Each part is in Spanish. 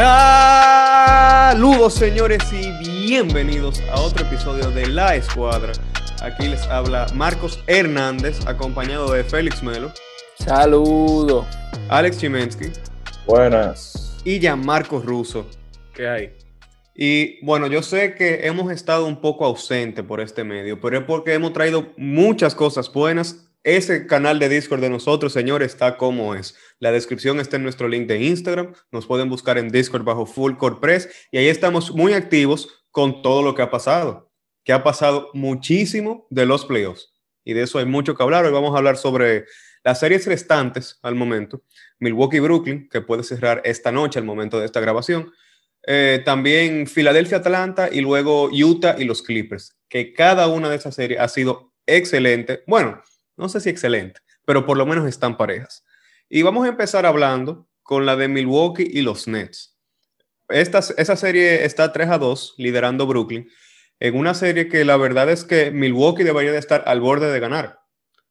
Saludos señores y bienvenidos a otro episodio de La Escuadra. Aquí les habla Marcos Hernández, acompañado de Félix Melo. Saludo. Alex Chimensky. Buenas. Y Marcos Russo. ¿Qué hay? Y bueno, yo sé que hemos estado un poco ausente por este medio, pero es porque hemos traído muchas cosas buenas ese canal de Discord de nosotros, señores, está como es. La descripción está en nuestro link de Instagram. Nos pueden buscar en Discord bajo Full Core Press y ahí estamos muy activos con todo lo que ha pasado. Que ha pasado muchísimo de los playoffs y de eso hay mucho que hablar. Hoy vamos a hablar sobre las series restantes al momento. Milwaukee-Brooklyn, que puede cerrar esta noche al momento de esta grabación. Eh, también Filadelfia-Atlanta y luego Utah y los Clippers, que cada una de esas series ha sido excelente. Bueno, no sé si excelente, pero por lo menos están parejas. Y vamos a empezar hablando con la de Milwaukee y los Nets. Esta, esa serie está 3 a 2, liderando Brooklyn, en una serie que la verdad es que Milwaukee debería de estar al borde de ganar.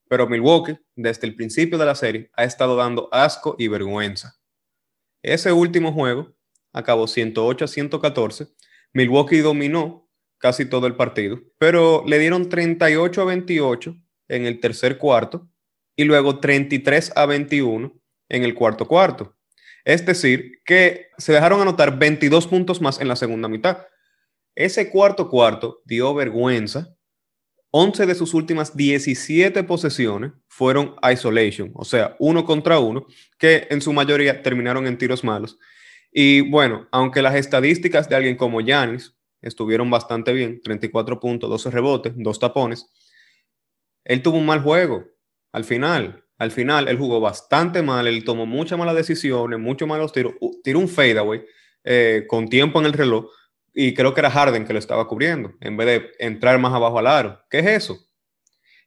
Pero Milwaukee, desde el principio de la serie, ha estado dando asco y vergüenza. Ese último juego acabó 108 a 114. Milwaukee dominó casi todo el partido, pero le dieron 38 a 28 en el tercer cuarto y luego 33 a 21 en el cuarto cuarto. Es decir, que se dejaron anotar 22 puntos más en la segunda mitad. Ese cuarto cuarto dio vergüenza. 11 de sus últimas 17 posesiones fueron isolation, o sea, uno contra uno, que en su mayoría terminaron en tiros malos. Y bueno, aunque las estadísticas de alguien como Yanis estuvieron bastante bien, 34 puntos, 12 rebotes, dos tapones, él tuvo un mal juego al final. Al final, él jugó bastante mal, él tomó muchas malas decisiones, muchos malos tiros. Tiró un fadeaway eh, con tiempo en el reloj y creo que era Harden que lo estaba cubriendo en vez de entrar más abajo al aro. ¿Qué es eso?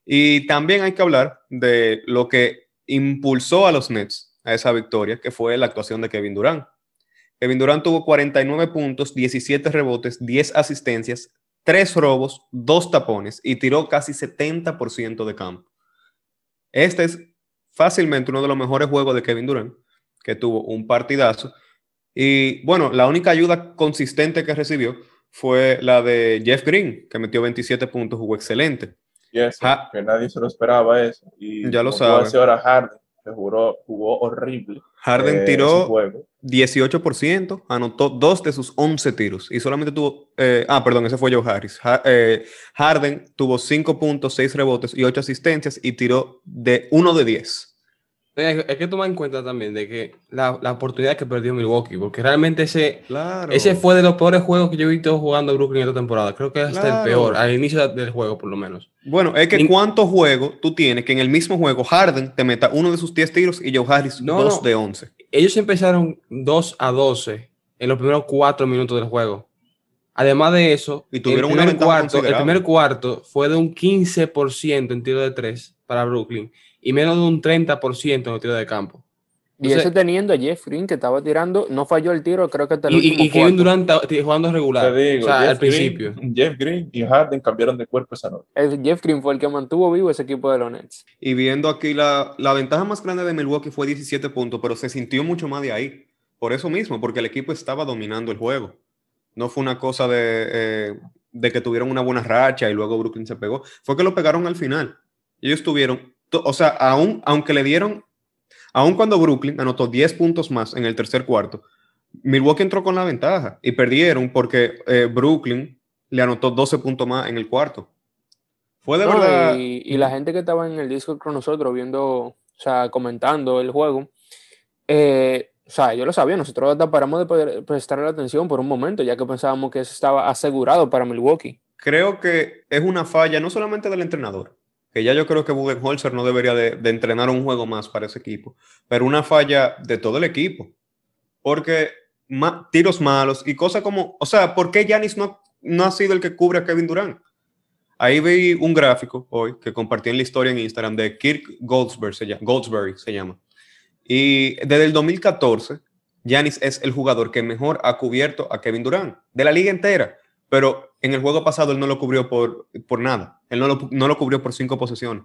Y también hay que hablar de lo que impulsó a los Nets a esa victoria, que fue la actuación de Kevin Durant. Kevin Durant tuvo 49 puntos, 17 rebotes, 10 asistencias, tres robos, dos tapones y tiró casi 70% de campo. Este es fácilmente uno de los mejores juegos de Kevin Durant, que tuvo un partidazo. Y bueno, la única ayuda consistente que recibió fue la de Jeff Green, que metió 27 puntos, jugó excelente. que nadie se lo esperaba eso. Y ya lo sabe. Ahora Harden, que jugó, jugó horrible. Harden eh, tiró 18%, anotó dos de sus 11 tiros y solamente tuvo, eh, ah, perdón, ese fue Joe Harris. Eh, Harden tuvo 5 puntos, 6 rebotes y 8 asistencias y tiró de 1 de 10. Hay que tomar en cuenta también de que la, la oportunidad que perdió Milwaukee, porque realmente ese, ese fue de los peores juegos que yo he visto jugando Brooklyn esta temporada. Creo que es hasta el peor, al inicio del juego por lo menos. Bueno, es que cuántos juegos tú tienes que en el mismo juego Harden te meta uno de sus 10 tiros y Joe Harris 2 de 11. Ellos empezaron 2 a 12 en los primeros 4 minutos del juego. Además de eso, y tuvieron el, primer cuarto, el primer cuarto fue de un 15% en tiro de 3 para Brooklyn y menos de un 30% en el tiro de campo. Y ese teniendo a Jeff Green que estaba tirando, no falló el tiro, creo que hasta el Y, y Kevin Durant jugando regular. o sea, al principio. Jeff Green y Harden cambiaron de cuerpo esa noche. Jeff Green fue el que mantuvo vivo ese equipo de los Nets. Y viendo aquí la, la ventaja más grande de Milwaukee fue 17 puntos, pero se sintió mucho más de ahí. Por eso mismo, porque el equipo estaba dominando el juego. No fue una cosa de, eh, de que tuvieron una buena racha y luego Brooklyn se pegó. Fue que lo pegaron al final. Ellos tuvieron o sea, aún, aunque le dieron, aún cuando Brooklyn anotó 10 puntos más en el tercer cuarto, Milwaukee entró con la ventaja y perdieron porque eh, Brooklyn le anotó 12 puntos más en el cuarto. Fue de verdad. Y, la gente que estaba en el Discord con nosotros viendo, o sea, comentando el juego, eh, o sea, yo lo sabía, nosotros hasta paramos de poder prestarle atención por un momento, ya que pensábamos que eso estaba asegurado para Milwaukee. Creo que es una falla no solamente del entrenador, que ya yo creo que Budenholzer no debería de, entrenar un juego más para ese equipo, pero una falla de todo el equipo, porque tiros malos y cosas como, o sea, ¿por qué Yanis no, no ha sido el que cubre a Kevin Durant? Ahí vi un gráfico hoy que compartí en la historia en Instagram de Kirk llama, Goldsberry se llama. Y desde el 2014, Yanis es el jugador que mejor ha cubierto a Kevin Durant, de la liga entera. Pero en el juego pasado él no lo cubrió por, por nada. Él no lo, no lo cubrió por cinco posesiones.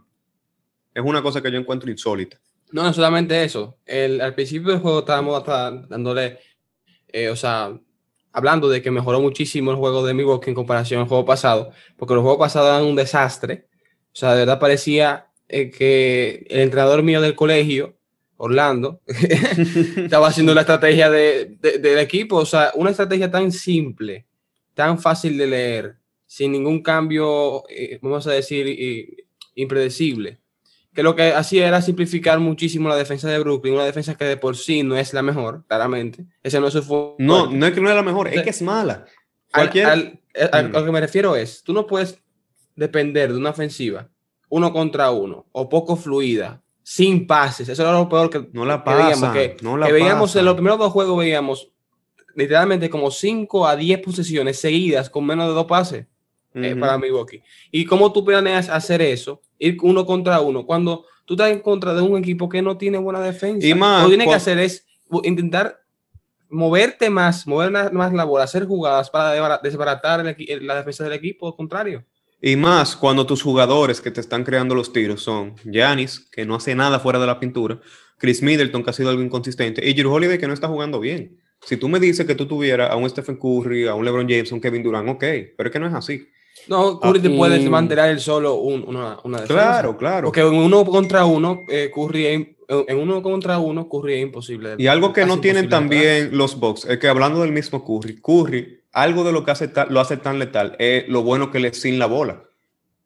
Es una cosa que yo encuentro insólita. No, no solamente eso. El, al principio del juego estábamos dándole eh, o sea, hablando de que mejoró muchísimo el juego de Milwaukee en comparación al juego pasado, porque el juego pasado era un desastre. O sea, de verdad parecía eh, que el entrenador mío del colegio, Orlando, estaba haciendo la estrategia de, del equipo. O sea, una estrategia tan simple, tan fácil de leer, sin ningún cambio, eh, vamos a decir, impredecible que lo que hacía era simplificar muchísimo la defensa de Brooklyn, una defensa que de por sí no es la mejor, claramente. Ese no es su No, no es que no es la mejor, es que es mala. Cualquier... Eh, a lo que me refiero es, tú no puedes depender de una ofensiva uno contra uno o poco fluida, sin pases. Eso era lo peor que, no la veíamos. Que, veíamos en los primeros dos juegos, veíamos literalmente como 5 a 10 posesiones seguidas con menos de dos pases uh para Milwaukee. ¿Y cómo tú planeas hacer eso? Ir uno contra uno, cuando tú estás en contra de un equipo que no tiene buena defensa. Y más, lo que tienes que hacer es intentar moverte más, mover más la bola, hacer jugadas para desbaratar la defensa del equipo contrario. Y más cuando tus jugadores que te están creando los tiros son Giannis, que no hace nada fuera de la pintura, Chris Middleton, que ha sido algo inconsistente, y Drew Holiday, que no está jugando bien. Si tú me dices que tú tuvieras a un Stephen Curry, a un LeBron James, a un Kevin Durant, ok, pero es que no es así. No, Curry te puede mantener el solo una, una defensa. Claro, claro. Porque en uno contra uno, eh, Curry en uno contra uno, Curry es imposible. Y algo que no tienen también los Bucks es que hablando del mismo Curry, Curry, algo de lo que hace lo hace tan letal es lo bueno que le sin la bola.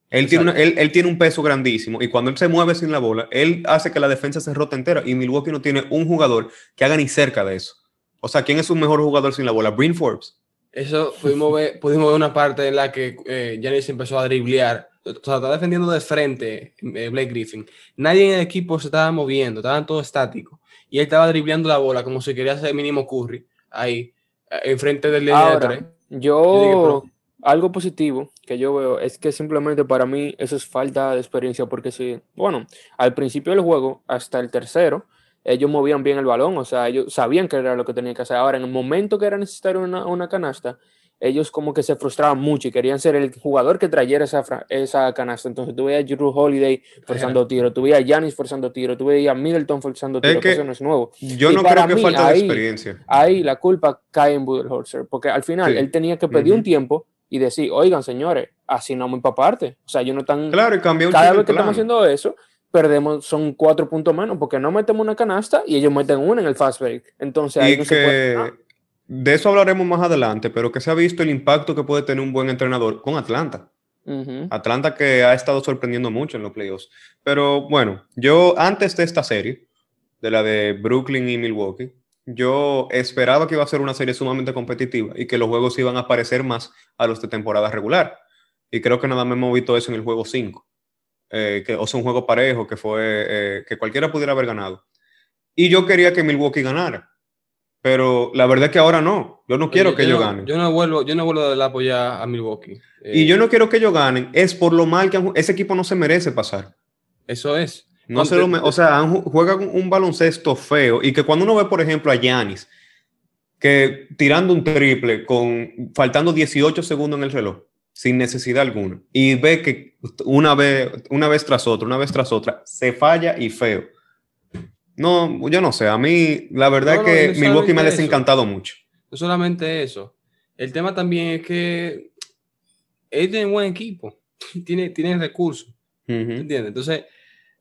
Él tiene, él, él tiene, un peso grandísimo y cuando él se mueve sin la bola, él hace que la defensa se rota entera y Milwaukee no tiene un jugador que haga ni cerca de eso. O sea, ¿quién es un mejor jugador sin la bola? Bryn Forbes. Eso pudimos ver, pudimos ver una parte en la que eh, empezó a driblear. O sea, estaba defendiendo de frente eh, Blake Griffin. Nadie en el equipo se estaba moviendo, estaban todos estáticos. Y él estaba dribleando la bola como si quería hacer mínimo curry ahí, eh, enfrente del línea de tres. Yo, algo positivo que yo veo es que simplemente para mí eso es falta de experiencia, porque si, bueno, al principio del juego, hasta el tercero, ellos movían bien el balón, o sea, ellos sabían que era lo que tenían que hacer. Ahora, en el momento que era necesario una, una canasta, ellos como que se frustraban mucho y querían ser el jugador que trayera esa, esa canasta. Entonces tú veías a Drew Holiday forzando tiro, tú veías a Giannis forzando tiro, tú veías a Middleton forzando tiro, que eso no es nuevo. Yo no creo que falta de experiencia. Ahí la culpa cae en Budenholzer, porque al final él tenía que pedir un tiempo y decir, oigan señores, así no muy para parte. O sea, yo no tan... Claro, y cambió Cada vez que estamos haciendo eso, perdemos, son cuatro puntos menos, porque no metemos una canasta y ellos meten una en el fast break. Entonces ahí no se puede, De eso hablaremos más adelante, pero que se ha visto el impacto que puede tener un buen entrenador con Atlanta. Atlanta que ha estado sorprendiendo mucho en los playoffs. Pero bueno, yo antes de esta serie, de la de Brooklyn y Milwaukee, yo esperaba que iba a ser una serie sumamente competitiva y que los juegos iban a parecer más a los de temporada regular. Y creo que nada más hemos visto eso en el juego 5. Eh, que, o sea, un juego parejo, que fue eh, que cualquiera pudiera haber ganado. Y yo quería que Milwaukee ganara, pero la verdad es que ahora no. Yo no quiero que ellos ganen. Yo no vuelvo, yo no vuelvo a apoyar a Milwaukee. y yo no quiero que ellos ganen, es por lo mal que ese equipo no se merece pasar. Eso es. No se lo, o sea, juegan un baloncesto feo y que cuando uno ve, por ejemplo, a Yanis, que tirando un triple con faltando 18 segundos en el reloj, sin necesidad alguna. Y ve que una vez, una vez tras otra, una vez tras otra, se falla y feo. No, yo no sé. A mí, la verdad es que Milwaukee me ha desencantado mucho. No solamente eso. El tema también es que él tiene un buen equipo. Tiene, tiene recursos. ¿Entiendes? Entonces,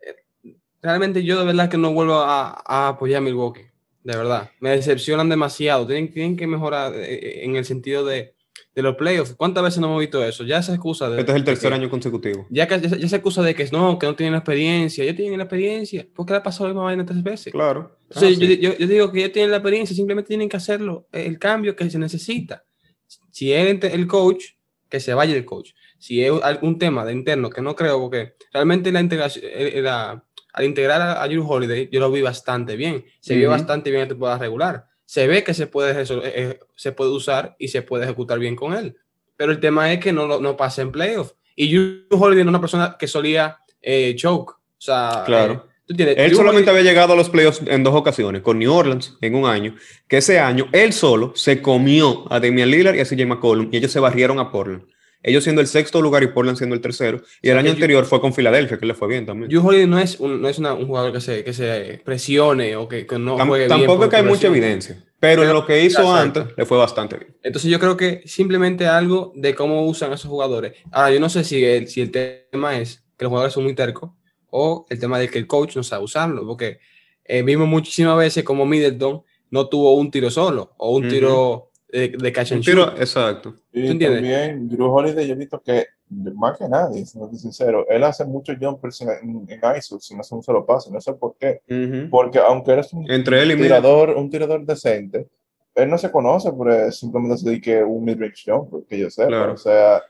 eh, realmente yo de verdad que no vuelvo a, a apoyar a Milwaukee. De verdad. Me decepcionan demasiado. Tienen, tienen que mejorar eh, eh, en el sentido de de los playoffs. ¿Cuántas veces no hemos visto eso? Ya se excusa de. Este es el tercer año consecutivo. Ya, que, ya, se excusa de que no, que no tienen la experiencia. Ya tienen la experiencia. ¿Por qué le ha pasado la misma vaina tres veces? Claro. Ah, yo, yo, digo que ya tienen la experiencia, simplemente tienen que hacerlo, el cambio que se necesita. Si es el coach, que se vaya el coach. Si es algún tema de interno, que no creo, porque realmente la integración, eh, eh, al integrar a, a Holiday, yo lo vi bastante bien. Se vio bastante bien en temporada regular se ve que se puede, eh, eh, se puede usar y se puede ejecutar bien con él. Pero el tema es que no, no pasa en playoff. Y Drew Holiday es una persona que solía eh, choke. O sea, claro. él solamente había llegado a los playoffs en dos ocasiones, con New Orleans en un año, que ese año él solo se comió a Damian Lillard y a CJ McCollum y ellos se barrieron a Portland ellos siendo el sexto lugar y Portland siendo el tercero. Y el año anterior fue con Filadelfia, que le fue bien también. Drew Holiday no es un, no es un jugador que se, que se presione o que, no juegue Tampoco bien que hay mucha evidencia. Pero, en lo que hizo antes le fue bastante bien. Entonces yo creo que simplemente algo de cómo usan a esos jugadores. Ahora, yo no sé si el, si el tema es que los jugadores son muy tercos o el tema de que el coach no sabe usarlo, porque eh, vimos muchísimas veces como Middleton no tuvo un tiro solo o un tiro de, de catch and tiro, Exacto. Y también Drew Holiday, yo he visto que más que nadie, siendo sincero, él hace muchos jumpers en, en, ISO sin hacer un solo pase, no sé por qué. Porque aunque eres un, Entre él y tirador, un tirador decente, él no se conoce por simplemente se dedique un mid-range jumper, que yo sé. O sea,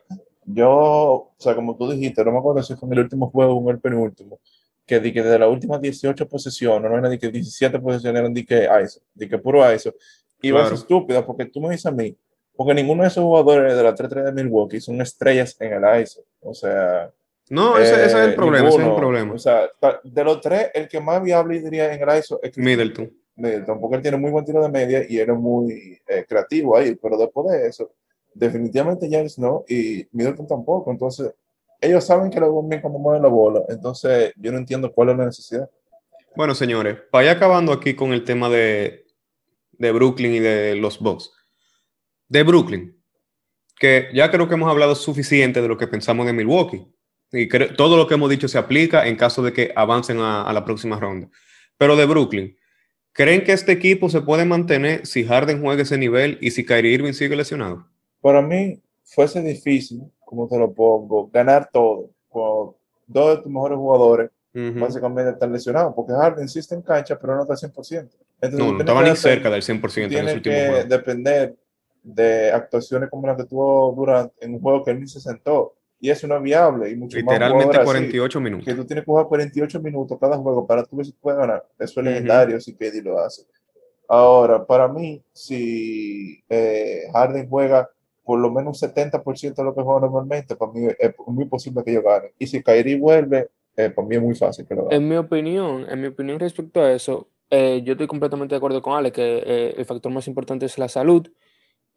yo, o sea, como tú dijiste, no me acuerdo si fue en el último juego o en el penúltimo, que, di que de las últimas 18 posiciones, no era de que 17 posiciones eran de que ISO, de que puro ISO. Y claro. vas estúpida, porque tú me dices a mí, porque ninguno de esos jugadores de la 3-3 de Milwaukee son estrellas en el ISO. O sea. No, ese, es el eh, problema, ese es el problema. O sea, de los tres, el que más viable diría en el ISO es Middleton. Middleton, porque él tiene muy buen tiro de media y era muy eh, creativo ahí, pero después de eso, definitivamente James no, y Middleton tampoco. Entonces, ellos saben que lo ven bien cuando mueven la bola. Entonces, yo no entiendo cuál es la necesidad. Bueno, señores, para ir acabando aquí con el tema de, de Brooklyn y de los Bucks de Brooklyn, que ya creo que hemos hablado suficiente de lo que pensamos de Milwaukee. Y todo lo que hemos dicho se aplica en caso de que avancen a, la próxima ronda. Pero de Brooklyn, ¿creen que este equipo se puede mantener si Harden juega ese nivel y si Kyrie Irving sigue lesionado? Para mí fuese difícil, como te lo pongo, ganar todo con dos de tus mejores jugadores básicamente están lesionados, porque Harden sí está en cancha, pero no está al 100%. Entonces, no, no estaba ni cerca del 100% en ese último que depender de actuaciones como las que tuvo Durant en un juego que él ni se sentó. Y eso no es viable. Y mucho Literalmente 48 minutos. Que tú tienes que jugar 48 minutos cada juego para tú ver si puedes ganar. Eso es legendario si KD lo hace. Ahora, para mí, si eh, Harden juega por lo menos un 70% de lo que juega normalmente, para mí es muy posible que yo gane. Y si Kyrie vuelve, eh, para mí es muy fácil que lo gane. En mi opinión, en mi opinión respecto a eso, eh, yo estoy completamente de acuerdo con Ale que el factor más importante es la salud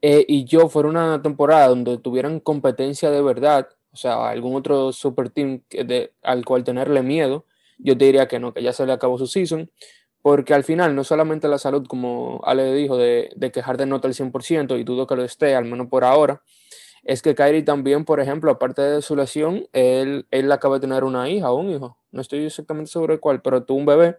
eh, y yo fuera una temporada donde tuvieran competencia de verdad, o sea, algún otro super team de, al cual tenerle miedo, yo diría que no, que ya se le acabó su season, porque al final no solamente la salud, como Ale dijo, de, de que Harden nota el 100% y dudo que lo esté, al menos por ahora, es que Kyrie también, por ejemplo, aparte de su lesión, él, él acaba de tener una hija un hijo, no estoy exactamente seguro de cuál, pero tuvo un bebé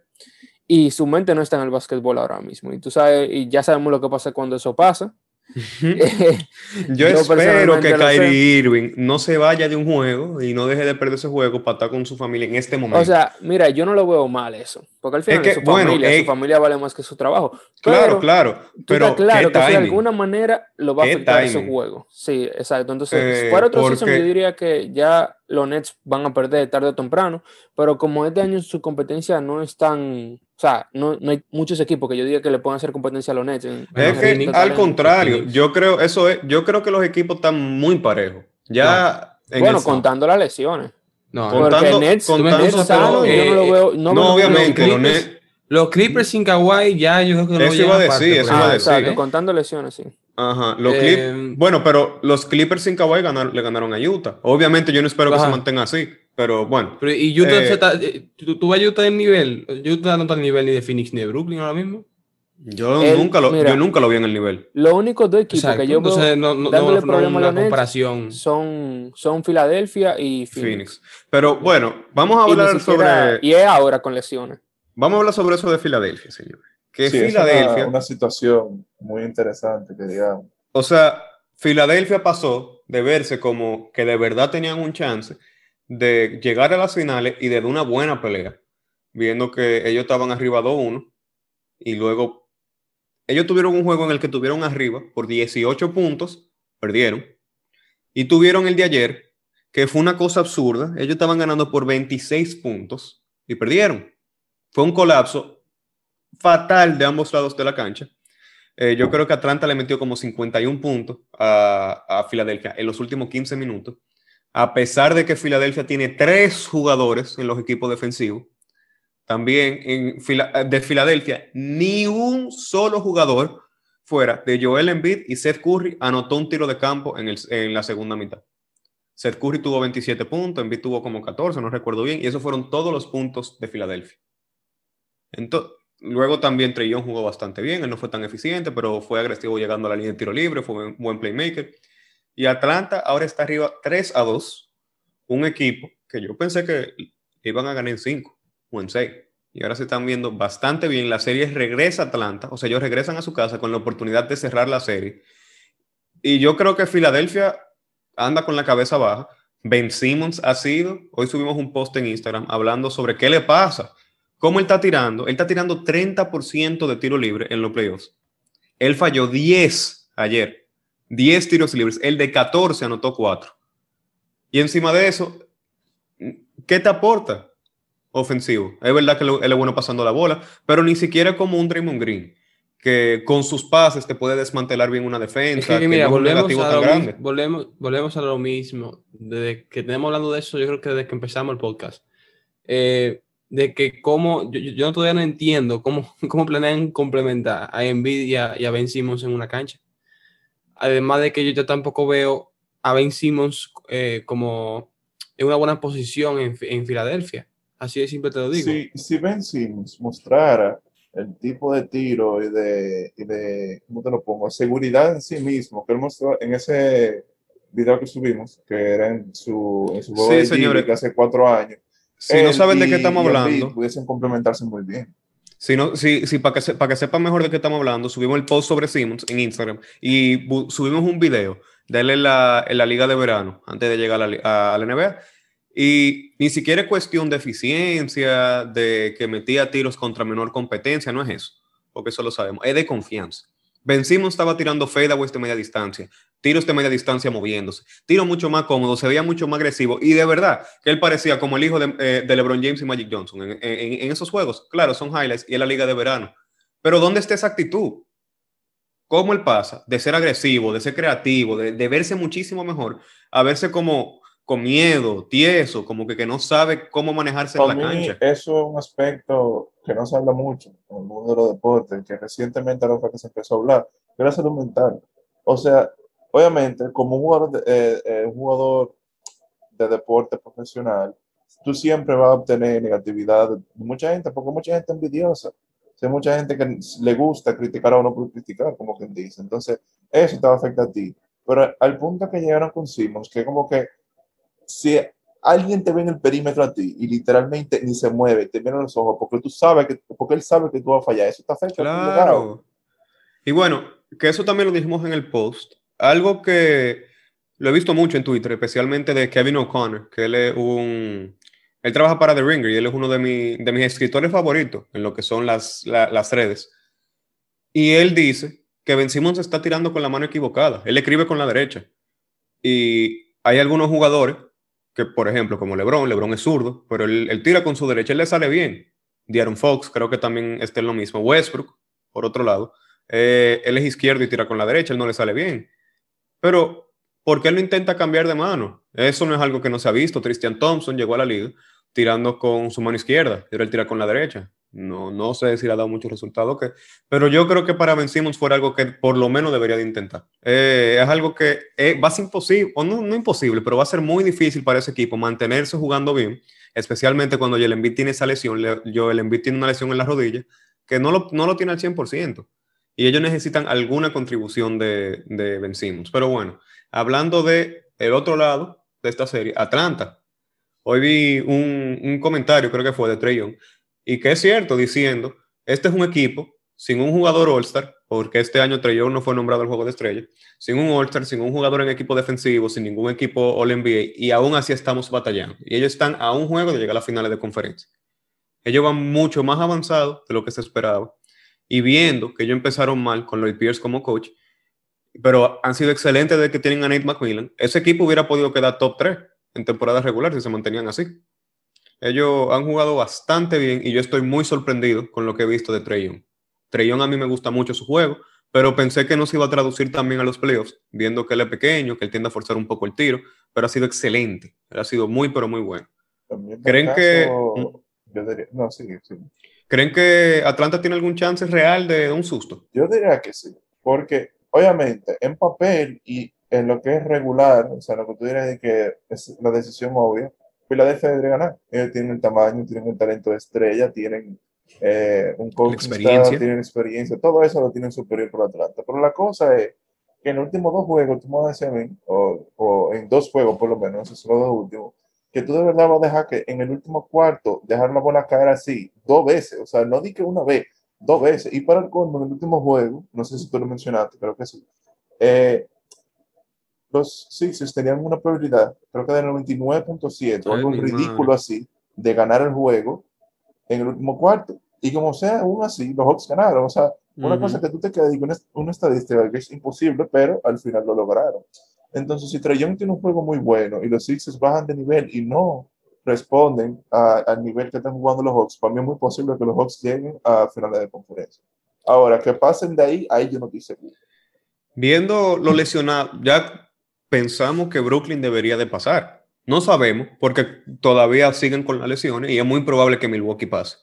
y su mente no está en el básquetbol ahora mismo. Y tú sabes, y ya sabemos lo que pasa cuando eso pasa. yo, espero que Kyrie Irving no se vaya de un juego y no deje de perder ese juego para estar con su familia en este momento. O sea, mira, yo no lo veo mal eso, porque al final es su, familia, su familia vale más que su trabajo. Claro, claro, pero claro que de alguna manera lo va a afectar su juego. Sí, exacto. Entonces, para otro yo diría que ya los Nets van a perder tarde o temprano, pero como este año su competencia no es tan o sea, no, no, hay muchos equipos que yo diga que le puedan hacer competencia a los Nets. es que al contrario, yo creo, eso es, yo creo que los equipos están muy parejos. Ya. Bueno, contando las lesiones. No, contando, Nets, contando, Nets sano, yo no lo veo. No, no obviamente, los, Nets, los Clippers sin Kawhi ya yo creo que no Eso iba a decir, eso iba a decir. Exacto, contando lesiones, sí. Ajá, los eh, bueno, pero los Clippers sin Kawhi le ganaron a Utah. Obviamente yo no espero que se mantenga así. Pero bueno. ¿Y Utah eh, está, eh, ¿tú, vas a Utah en nivel? ¿Utah no está en nivel ni de Phoenix ni de Brooklyn ahora mismo? Yo, nunca, lo, yo nunca lo vi en el nivel. Los únicos dos equipos que yo veo no, no, dándole problema a comparación. son, son Filadelfia y Phoenix. Pero bueno, vamos a hablar sobre... Y es ahora con lesiones. Vamos a hablar sobre eso de Filadelfia, señor. Que sí, Filadelfia... Es una, una situación muy interesante, que digamos. O sea, Filadelfia pasó de verse como que de verdad tenían un chance de llegar a las finales y de una buena pelea, viendo que ellos estaban arriba 2-1 y luego ellos tuvieron un juego en el que tuvieron arriba por 18 puntos, perdieron, y tuvieron el de ayer, que fue una cosa absurda, ellos estaban ganando por 26 puntos y perdieron. Fue un colapso fatal de ambos lados de la cancha. Eh, yo creo que Atlanta le metió como 51 puntos a, Filadelfia en los últimos 15 minutos a pesar de que Filadelfia tiene tres jugadores en los equipos defensivos, también en de Filadelfia, ni un solo jugador fuera de Joel Embiid y Seth Curry anotó un tiro de campo en, en la segunda mitad. Seth Curry tuvo 27 puntos, Embiid tuvo como 14, no recuerdo bien, y esos fueron todos los puntos de Filadelfia. Entonces, Luego también Trellón jugó bastante bien, él no fue tan eficiente, pero fue agresivo llegando a la línea de tiro libre, fue un buen playmaker. Y Atlanta ahora está arriba 3 a 2, un equipo que yo pensé que iban a ganar en 5 o en 6. Y ahora se están viendo bastante bien. La serie regresa a Atlanta, o sea, ellos regresan a su casa con la oportunidad de cerrar la serie. Y yo creo que Filadelfia anda con la cabeza baja. Ben Simmons ha sido, hoy subimos un post en Instagram hablando sobre qué le pasa ¿Cómo él está tirando? Él está tirando 30% de tiro libre en los playoffs. Él falló 10 ayer. 10 tiros libres. El de 14 anotó 4. Y encima de eso, ¿qué te aporta? Ofensivo. Es verdad que él es bueno pasando la bola, pero ni siquiera como un Draymond Green, que con sus pases te puede desmantelar bien una defensa. que, mira, volvemos, a grande. volvemos, volvemos a lo mismo. Desde que tenemos hablando de eso, yo creo que desde que empezamos el podcast. Eh, de que cómo, yo, yo, todavía no entiendo cómo, cómo planean complementar a Nvidia y a, Ben Simmons en una cancha. Además de que yo, tampoco veo a Ben Simmons eh, como en una buena posición en, en, Filadelfia. Así de simple te lo digo. Si, si Ben Simmons mostrara el tipo de tiro y de, y de, ¿cómo te lo pongo? Seguridad en sí mismo que él mostró en ese video que subimos, que era en su, en su sí, hace cuatro años si no saben de qué estamos hablando. Pudiesen complementarse muy bien. Si, no, si, si para, que, para que sepan mejor de qué estamos hablando, subimos el post sobre Simmons en Instagram y subimos un video de él en la, en la liga de verano, antes de llegar a la, a la NBA. Y ni siquiera es cuestión de eficiencia, de que metía tiros contra menor competencia, no es eso, porque eso lo sabemos, es de confianza. Ben estaba tirando fadeaways de media distancia, tiros de media distancia moviéndose, tiro mucho más cómodo, se veía mucho más agresivo y de verdad que él parecía como el hijo de, eh, LeBron James y Magic Johnson en, esos juegos. Claro, son highlights y en la liga de verano. Pero ¿dónde está esa actitud? ¿Cómo él pasa de ser agresivo, de ser creativo, de verse muchísimo mejor, a verse como con miedo, tieso, como que, que no sabe cómo manejarse en la cancha. Eso es un aspecto que no se habla mucho en el mundo de los deportes, que recientemente lo que se empezó a hablar, que la salud mental. O sea, obviamente, como un jugador de, eh, eh, jugador de deporte profesional, tú siempre vas a obtener negatividad de mucha gente, porque mucha gente envidiosa. Hay mucha gente que le gusta criticar a uno por criticar, como quien dice. Entonces, eso te va a afectar a ti. Pero al punto que llegaron con Simmons, que como que si alguien te ve en el perímetro a ti y literalmente ni se mueve, te mira los ojos porque tú sabes que, porque él sabe que tú vas a fallar, eso está fecho. Claro. Y bueno, que eso también lo dijimos en el post. Algo que lo he visto mucho en Twitter, especialmente de Kevin O'Connor, que él es un... Él trabaja para The Ringer y él es uno de, de mis escritores favoritos en lo que son las, las redes. Y él dice que Ben Simmons está tirando con la mano equivocada. Él escribe con la derecha. Y hay algunos jugadores que, por ejemplo, como LeBron, LeBron es zurdo, pero él, tira con su derecha, él le sale bien. Diaron Fox, creo que también está en lo mismo. Westbrook, por otro lado, eh, él es izquierdo y tira con la derecha, él no le sale bien. Pero, ¿por qué él no intenta cambiar de mano? Eso no es algo que no se ha visto. Christian Thompson llegó a la liga tirando con su mano izquierda, pero él tira con la derecha. No, no sé si le ha dado mucho resultado, que pero yo creo que para Ben Simmons fuera algo que por lo menos debería de intentar. Eh, es algo que eh, va a ser imposible, o no, no imposible, pero va a ser muy difícil para ese equipo mantenerse jugando bien, especialmente cuando Joel Embiid tiene esa lesión. Joel Embiid tiene una lesión en la rodilla que no lo, no lo tiene al 100%. Y ellos necesitan alguna contribución de, de Ben Simmons. Pero bueno, hablando de el otro lado de esta serie, Atlanta. Hoy vi un, un comentario, creo que fue de Trey y que es cierto, diciendo, este es un equipo sin un jugador All-Star, porque este año Trey no fue nombrado al juego de estrella, sin un All-Star, sin un jugador en equipo defensivo, sin ningún equipo All-NBA, y aún así estamos batallando. Y ellos están a un juego de llegar a las finales de conferencia. Ellos van mucho más avanzados de lo que se esperaba. Y viendo que ellos empezaron mal con Lloyd Pierce como coach, pero han sido excelentes desde que tienen a Nate McMillan, ese equipo hubiera podido quedar top 3 en temporada regular si se mantenían así. Ellos han jugado bastante bien y yo estoy muy sorprendido con lo que he visto de Trey Young. a mí me gusta mucho su juego, pero pensé que no se iba a traducir también a los playoffs, viendo que él es pequeño, que él tiende a forzar un poco el tiro, pero ha sido excelente. Él ha sido muy, pero muy bueno. ¿Creen que... ¿Mm? No, sí, sí. ¿Creen que Atlanta tiene algún chance real de un susto? Yo diría que sí, porque obviamente en papel y en lo que es regular, o sea, lo que tú dirías de que es la decisión obvia, Filadelfia debería ganar. Ellos tienen el tamaño, tienen el talento de estrella, tienen eh, un coach experiencia. tiene experiencia, todo eso lo tienen superior por Atlanta. Pero la cosa es que en los últimos dos juegos, tú me decir o, o, en dos juegos por lo menos, esos son los dos últimos, que tú de verdad vas a dejar que en el último cuarto dejar la bola caer así, dos veces, o sea, no di que una vez, dos veces. Y para el colmo, en el último juego, no sé si tú lo mencionaste, creo que sí, eh, los Sixers tenían una probabilidad, creo que de 99.7, algo ridículo así, de ganar el juego en el último cuarto. Y como sea, aún así, los Hawks ganaron. O sea, una cosa que tú te quedas con una, estadística que es imposible, pero al final lo lograron. Entonces, si Young tiene un juego muy bueno y los Sixers bajan de nivel y no responden al nivel que están jugando los Hawks, para mí es muy posible que los Hawks lleguen a finales de conferencia. Ahora, que pasen de ahí, ahí yo no estoy seguro. Viendo lo lesionado, ya pensamos que Brooklyn debería de pasar. No sabemos, porque todavía siguen con las lesiones y es muy probable que Milwaukee pase.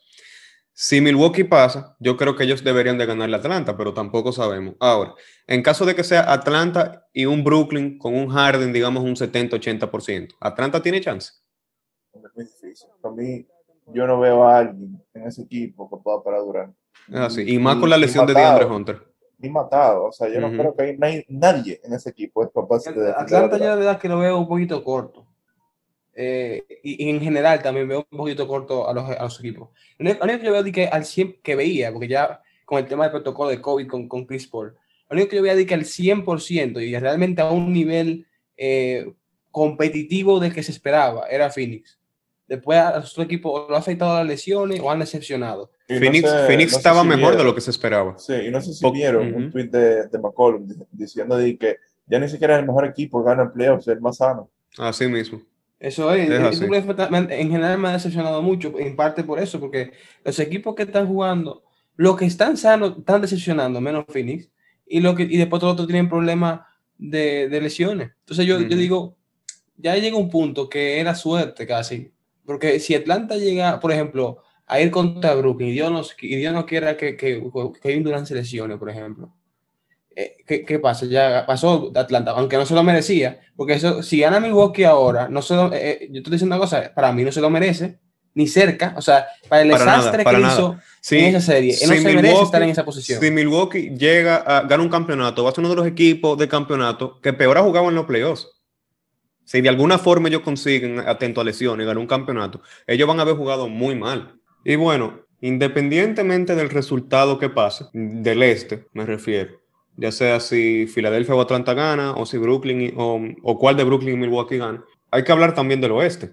Si Milwaukee pasa, yo creo que ellos deberían de ganarle a Atlanta, pero tampoco sabemos. Ahora, en caso de que sea Atlanta y un Brooklyn con un Harden, digamos un 70-80%, ¿Atlanta tiene chance? Es muy difícil. Para mí, yo no veo a alguien en ese equipo que pueda parar así. Y más con la lesión de DeAndre Hunter ni matado. O sea, yo no creo que hay nadie en ese equipo es capaz de. Atlanta ya de verdad que lo veo un poquito corto. Eh, y, en general también veo un poquito corto a los, a los equipos. Lo único que yo veo que al 100 que veía, porque ya con el tema del protocolo de COVID con, con Chris Paul, lo único que yo veía que al 100% y realmente a un nivel eh, competitivo del que se esperaba era Phoenix. Después a su equipo lo ha afectado las lesiones o han decepcionado. Phoenix, estaba mejor de lo que se esperaba. Sí, y no sé si vieron un tweet de, de McCollum diciendo de que ya ni siquiera es el mejor equipo, gana el playoffs, es el más sano. Así mismo. Eso es, en general me ha decepcionado mucho, en parte por eso, porque los equipos que están jugando, los que están sanos, están decepcionando, menos Phoenix, y, lo que, y después todos otros tienen problemas de, de, lesiones. Entonces yo, yo digo, ya llega un punto que era suerte casi, porque si Atlanta llega, por ejemplo, a ir contra Brooklyn y Dios no, y Dios no quiera que, que, que Durant se lesione, por ejemplo. Eh, ¿qué, ¿qué, pasa? Ya pasó Atlanta, aunque no se lo merecía, porque eso, si gana Milwaukee ahora, no se lo, eh, eh, yo estoy diciendo una cosa, para mí no se lo merece, ni cerca, o sea, para el desastre que hizo en esa serie, él no se merece estar en esa posición. Si Milwaukee llega a ganar un campeonato, va a ser uno de los equipos de campeonato que peor ha jugado en los playoffs. Si de alguna forma ellos consiguen, atento a lesiones, ganar un campeonato, ellos van a haber jugado muy mal. Y bueno, independientemente del resultado que pase, del este me refiero, ya sea si Filadelfia o Atlanta gana, o si Brooklyn o, o cuál de Brooklyn y Milwaukee gana, hay que hablar también del oeste.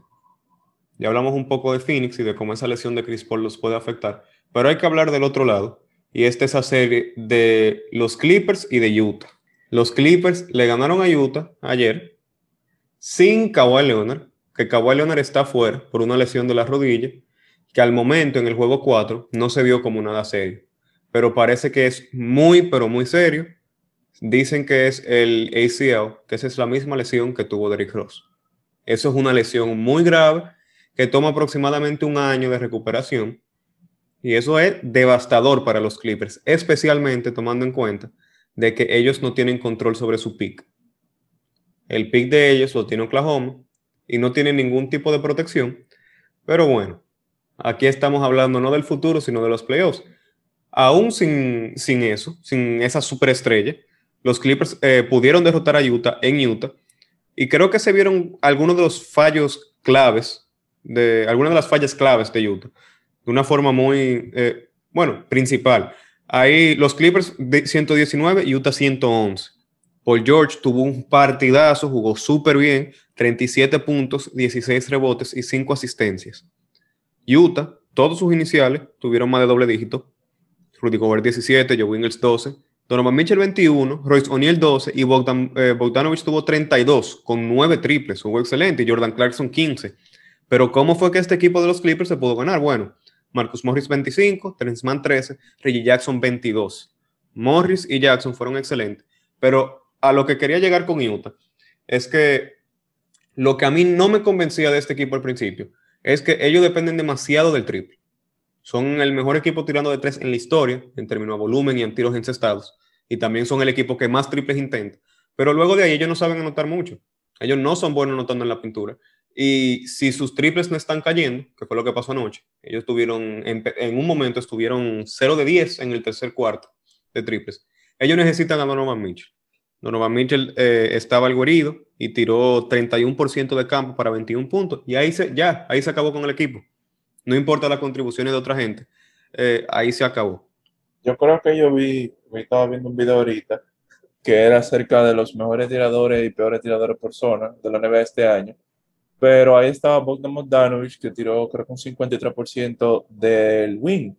Ya hablamos un poco de Phoenix y de cómo esa lesión de Chris Paul los puede afectar, pero hay que hablar del otro lado, y esta es esa serie de los Clippers y de Utah. Los Clippers le ganaron a Utah ayer sin Kawhi Leonard, que Kawhi Leonard está fuera por una lesión de la rodilla, que al momento en el juego 4 no se vio como nada serio, pero parece que es muy, pero muy serio. Dicen que es el ACL, que esa es la misma lesión que tuvo Derrick Ross. Eso es una lesión muy grave que toma aproximadamente un año de recuperación y eso es devastador para los Clippers, especialmente tomando en cuenta de que ellos no tienen control sobre su pick. El pick de ellos lo tiene Oklahoma y no tiene ningún tipo de protección. Pero bueno, Aquí estamos hablando no del futuro, sino de los playoffs. Aún sin, sin eso, sin esa superestrella, los Clippers eh, pudieron derrotar a Utah en Utah. Y creo que se vieron algunos de los fallos claves, de algunas de las fallas claves de Utah, de una forma muy, eh, bueno, principal. Ahí los Clippers 119, Utah 111. Paul George tuvo un partidazo, jugó súper bien, 37 puntos, 16 rebotes y 5 asistencias. Utah, todos sus iniciales tuvieron más de doble dígito. Rudy Gobert 17, Joe Ingles 12, Donovan Mitchell 21, Royce O'Neal 12 y Bogdan, eh, Bogdanovich tuvo 32 con 9 triples, jugó excelente, y Jordan Clarkson 15. Pero ¿cómo fue que este equipo de los Clippers se pudo ganar? Bueno, Marcus Morris 25, Terence Mann 13, Reggie Jackson 22. Morris y Jackson fueron excelentes, pero a lo que quería llegar con Utah es que lo que a mí no me convencía de este equipo al principio es que ellos dependen demasiado del triple. Son el mejor equipo tirando de tres en la historia, en términos de volumen y en tiros encestados. Y también son el equipo que más triples intenta. Pero luego de ahí ellos no saben anotar mucho. Ellos no son buenos anotando en la pintura. Y si sus triples no están cayendo, que fue lo que pasó anoche, ellos tuvieron, en, un momento estuvieron 0 de 10 en el tercer cuarto de triples. Ellos necesitan a Donovan Mitchell. Donovan Mitchell eh, estaba algo herido y tiró 31% de campo para 21 puntos. Y ahí se, ya, ahí se acabó con el equipo. No importa las contribuciones de otra gente, eh, ahí se acabó. Yo creo que yo vi, estaba viendo un video ahorita que era acerca de los mejores tiradores y peores tiradores por zona de la NBA este año pero ahí estaba Bogdan Bogdanovic, que tiró creo que un 53% del win.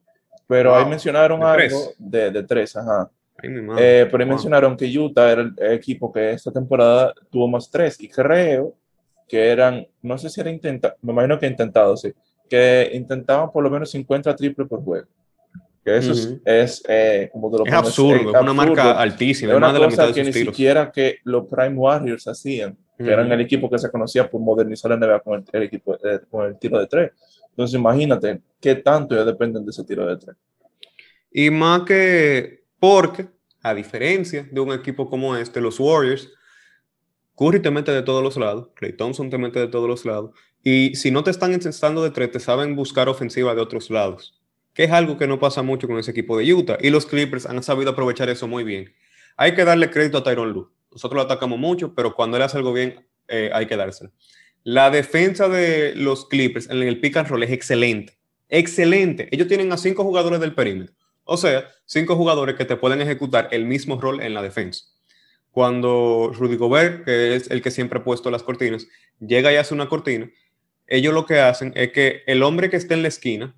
Pero ahí mencionaron algo de, de tres, ajá. Eh, pero ahí mencionaron que Utah era el equipo que esta temporada tuvo más tres. Y creo que eran, no sé si era intentado, me imagino que intentado, sí, que intentaban por lo menos 50 triples por juego. Que eso es, eh, como te lo es absurdo, es una marca altísima. Es una cosa que ni siquiera que los Prime Warriors hacían que eran el equipo que se conocía por modernizar la NBA con el, equipo, eh, con el tiro de tres. Entonces imagínate qué tanto ya dependen de ese tiro de tres. Y más que porque, a diferencia de un equipo como este, los Warriors, Curry te mete de todos los lados, Clay Thompson te mete de todos los lados, y si no te están encestando de tres, te saben buscar ofensiva de otros lados, que es algo que no pasa mucho con ese equipo de Utah, y los Clippers han sabido aprovechar eso muy bien. Hay que darle crédito a Tyron Lue nosotros lo atacamos mucho, pero cuando él hace algo bien, eh, hay que dárselo. La defensa de los Clippers en el pick and roll es excelente. Excelente. Ellos tienen a cinco jugadores del perímetro. O sea, cinco jugadores que te pueden ejecutar el mismo rol en la defensa. Cuando Rudy Gobert, que es el que siempre ha puesto las cortinas, llega y hace una cortina, ellos lo que hacen es que el hombre que esté en la esquina,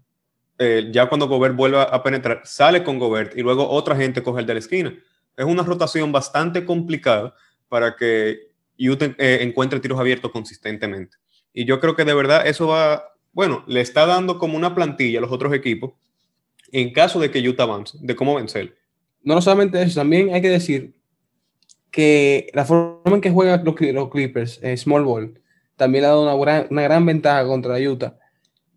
eh, ya cuando Gobert vuelva a penetrar, sale con Gobert y luego otra gente coge el de la esquina es una rotación bastante complicada para que Utah eh, encuentre tiros abiertos consistentemente. Y yo creo que de verdad eso va, bueno, le está dando como una plantilla a los otros equipos en caso de que Utah avance, de cómo vencer. No, no solamente eso, también hay que decir que la forma en que juegan los, Clippers, eh, Small Ball, también le ha dado una gran, una gran ventaja contra Utah,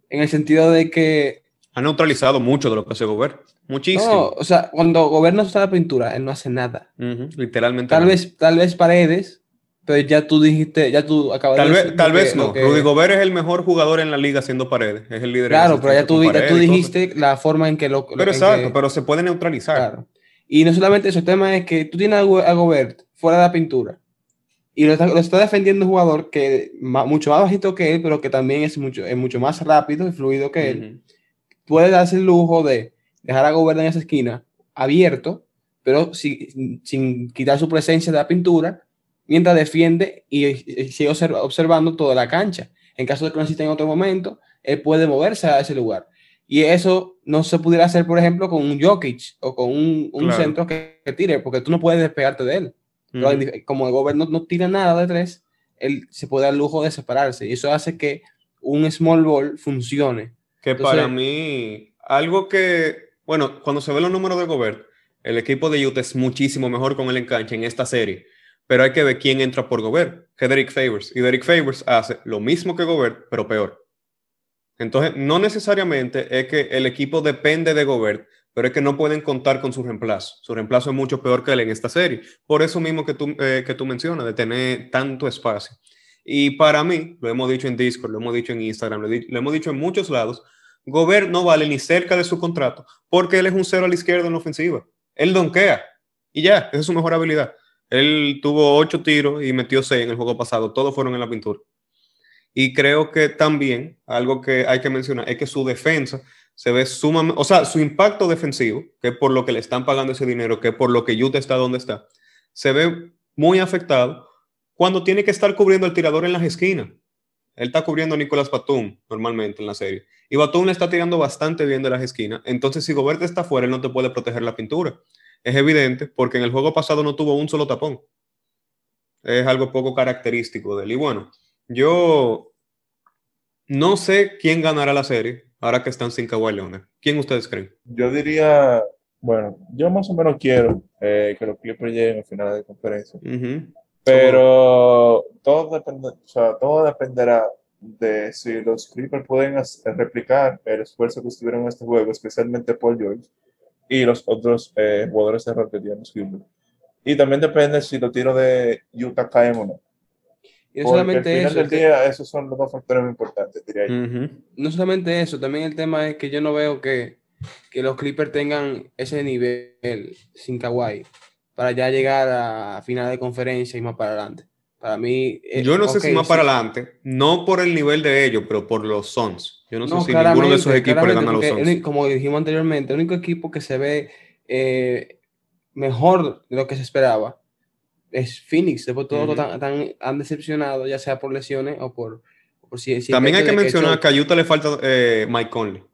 en el sentido de que... Ha neutralizado mucho de lo que hace Gobert. Muchísimo. No, o sea, cuando gobierno está la pintura, él no hace nada. literalmente. Tal vez, tal vez paredes, pero ya tú dijiste, ya tú acabas tal de decir. Tal vez no. Rudy Gobert es el mejor jugador en la liga haciendo paredes. Es el líder. Claro, pero ya tú, ya tú dijiste la forma en que lo. Pero exacto, pero se puede neutralizar. Claro. Y no solamente eso, el tema es que tú tienes a Gobert fuera de la pintura y lo está, lo está defendiendo un jugador que mucho más bajito que él, pero que también es mucho, es mucho más rápido y fluido que él. Puede darse el lujo de dejar a Gobert en esa esquina abierto, pero sin, quitar su presencia de la pintura, mientras defiende y, sigue observando toda la cancha. En caso de que lo necesite en otro momento, él puede moverse a ese lugar. Y eso no se pudiera hacer, por ejemplo, con un Jokic o con un, centro que, tire, porque tú no puedes despegarte de él. Como el Gobert no, tira nada de tres, él se puede dar el lujo de separarse. Y eso hace que un small ball funcione. Que para mí, algo que bueno, cuando se ven los números de Gobert, el equipo de Utah es muchísimo mejor con el enganche en esta serie. Pero hay que ver quién entra por Gobert, que Favors. Y Derek Favors hace lo mismo que Gobert, pero peor. Entonces, no necesariamente es que el equipo depende de Gobert, pero es que no pueden contar con su reemplazo. Su reemplazo es mucho peor que él en esta serie. Por eso mismo que tú, eh, que tú mencionas, de tener tanto espacio. Y para mí, lo hemos dicho en Discord, lo hemos dicho en Instagram, lo hemos dicho en muchos lados, Gobert no vale ni cerca de su contrato porque él es un cero a la izquierda en la ofensiva. Él donkea y ya, esa es su mejor habilidad. Él tuvo ocho tiros y metió seis en el juego pasado, todos fueron en la pintura. Y creo que también algo que hay que mencionar es que su defensa se ve sumamente, o sea, su impacto defensivo, que por lo que le están pagando ese dinero, que por lo que Utah está donde está, se ve muy afectado cuando tiene que estar cubriendo el tirador en las esquinas. Él está cubriendo a Nicolás Batum normalmente en la serie. Y Batum está tirando bastante bien de las esquinas. Entonces, si Gobert está fuera, él no te puede proteger la pintura. Es evidente porque en el juego pasado no tuvo un solo tapón. Es algo poco característico de él. Y bueno, yo no sé quién ganará la serie ahora que están sin Kawhi Leonard. ¿Quién ustedes creen? Yo diría, bueno, yo más o menos quiero eh, que los Clippers lleguen al final de conferencia. Pero todo, depende, o sea, todo dependerá de si los Clippers pueden replicar el esfuerzo que estuvieron en este juego, especialmente Paul George y los otros eh, jugadores de rol que Y también depende si los tiros de Utah caen o no. Y no solamente eso. Del día, esos son los dos factores importantes, diría yo. No solamente eso, también el tema es que yo no veo que, que los Clippers tengan ese nivel sin Kawhi para ya llegar a final de conferencia y más para adelante. Para mí. Eh, yo no sé si más para adelante, no por el nivel de ellos, pero por los Suns. Yo no, sé si ninguno de esos equipos le gana a los Suns. como dijimos anteriormente, el único equipo que se ve eh, mejor de lo que se esperaba es Phoenix. Después todos han decepcionado, ya sea por lesiones o por. por si, También hay que mencionar que, a Utah le falta eh, Mike Conley,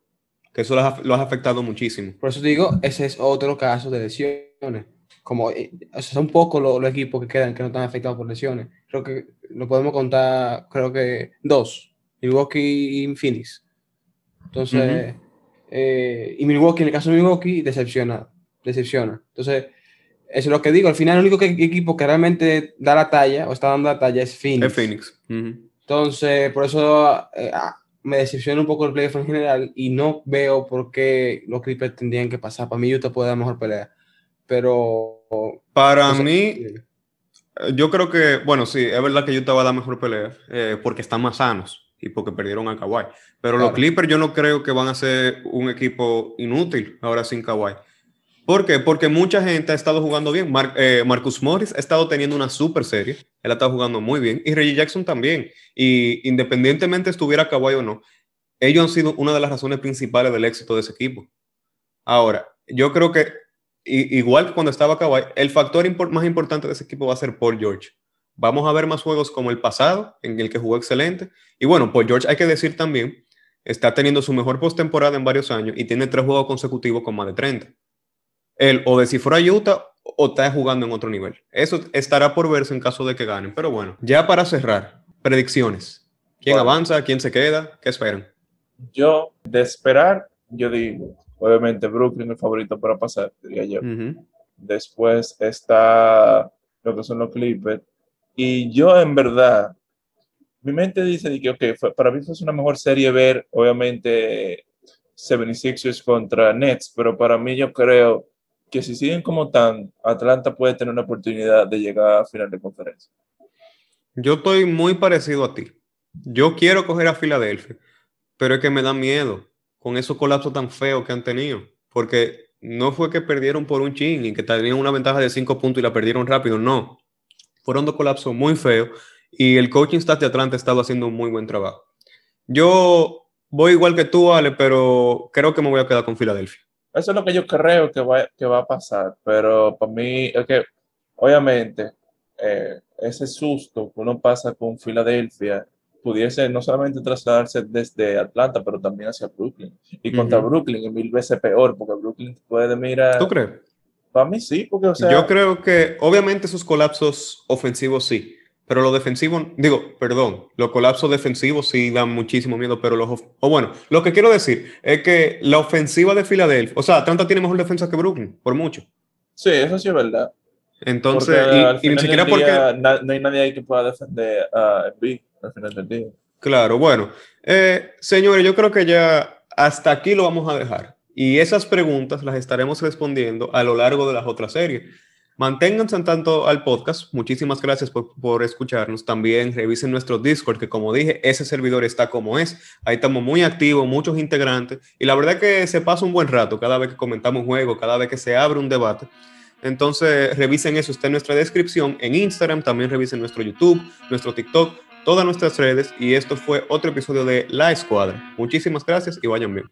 que eso lo ha, lo ha afectado muchísimo. Por eso digo, ese es otro caso de lesiones como eh, son pocos los, equipos que quedan que no están afectados por lesiones. Creo que lo podemos contar, creo que dos, Milwaukee y Phoenix. Entonces, eh, y Milwaukee, en el caso de Milwaukee, decepciona, decepciona. Entonces, eso es lo que digo, al final el único equipo que realmente da la talla o está dando la talla es Phoenix. Es Phoenix. Entonces, por eso eh, ah, me decepciona un poco el playoff en general y no veo por qué los Clippers tendrían que pasar. Para mí Utah puede dar mejor pelea. Pero para mí, yo creo que, bueno, sí, es verdad que Utah va a dar mejor pelea eh, porque están más sanos y porque perdieron a Kawhi. Pero los Clippers yo no creo que van a ser un equipo inútil ahora sin Kawhi. ¿Por qué? Porque mucha gente ha estado jugando bien. Eh, Marcus Morris ha estado teniendo una super serie. Él ha estado jugando muy bien. Y Reggie Jackson también. Y independientemente estuviera Kawhi o no, ellos han sido una de las razones principales del éxito de ese equipo. Ahora, yo creo que igual que cuando estaba Kawhi, el factor más importante de ese equipo va a ser Paul George. Vamos a ver más juegos como el pasado, en el que jugó excelente. Y bueno, Paul George, hay que decir también, está teniendo su mejor postemporada en varios años y tiene tres juegos consecutivos con más de 30. Él o descifró a Utah o está jugando en otro nivel. Eso estará por verse en caso de que ganen. Pero bueno, ya para cerrar, predicciones. ¿Quién avanza? ¿Quién se queda? ¿Qué esperan? Yo, de esperar, yo digo, Obviamente Brooklyn el favorito para pasar, diría yo. Después está lo que son los Clippers. Y yo en verdad, mi mente dice que, ok, para mí es una mejor serie ver, obviamente, 76ers contra Nets, pero para mí yo creo que si siguen como tan, Atlanta puede tener una oportunidad de llegar a final de conferencia. Yo estoy muy parecido a ti. Yo quiero coger a Filadelfia, pero es que me da miedo con esos colapsos tan feos que han tenido. Porque no fue que perdieron por un ching y que tenían una ventaja de cinco puntos y la perdieron rápido, no. Fueron dos colapsos muy feos y el coaching staff de Atlanta ha estado haciendo un muy buen trabajo. Yo voy igual que tú, Ale, pero creo que me voy a quedar con Filadelfia. Eso es lo que yo creo que va, que va a pasar, pero para mí es que, obviamente, eh, ese susto que uno pasa con Filadelfia pudiese no solamente trasladarse desde Atlanta, pero también hacia Brooklyn. Y contra Brooklyn es mil veces peor, porque Brooklyn puede mirar. ¿Tú crees? Para mí sí, porque o sea. Yo creo que, obviamente, esos colapsos ofensivos sí, pero los defensivos, digo, perdón, los colapsos defensivos sí dan muchísimo miedo, pero los. O bueno, lo que quiero decir es que la ofensiva de Filadelfia, o sea, Atlanta tiene mejor defensa que Brooklyn, por mucho. Sí, eso sí es verdad. Entonces, y, ni siquiera porque. no hay nadie ahí que pueda defender a uh, Claro, bueno. Eh, señores, yo creo que ya hasta aquí lo vamos a dejar. Y esas preguntas las estaremos respondiendo a lo largo de las otras series. Manténganse en tanto al podcast. Muchísimas gracias por, por, escucharnos. También revisen nuestro Discord, que como dije, ese servidor está como es. Ahí estamos muy activos, muchos integrantes. Y la verdad que se pasa un buen rato cada vez que comentamos un juego, cada vez que se abre un debate. Entonces, revisen eso, está en nuestra descripción. En Instagram, también revisen nuestro YouTube, nuestro TikTok todas nuestras redes y esto fue otro episodio de La Escuadra. Muchísimas gracias y vayan bien.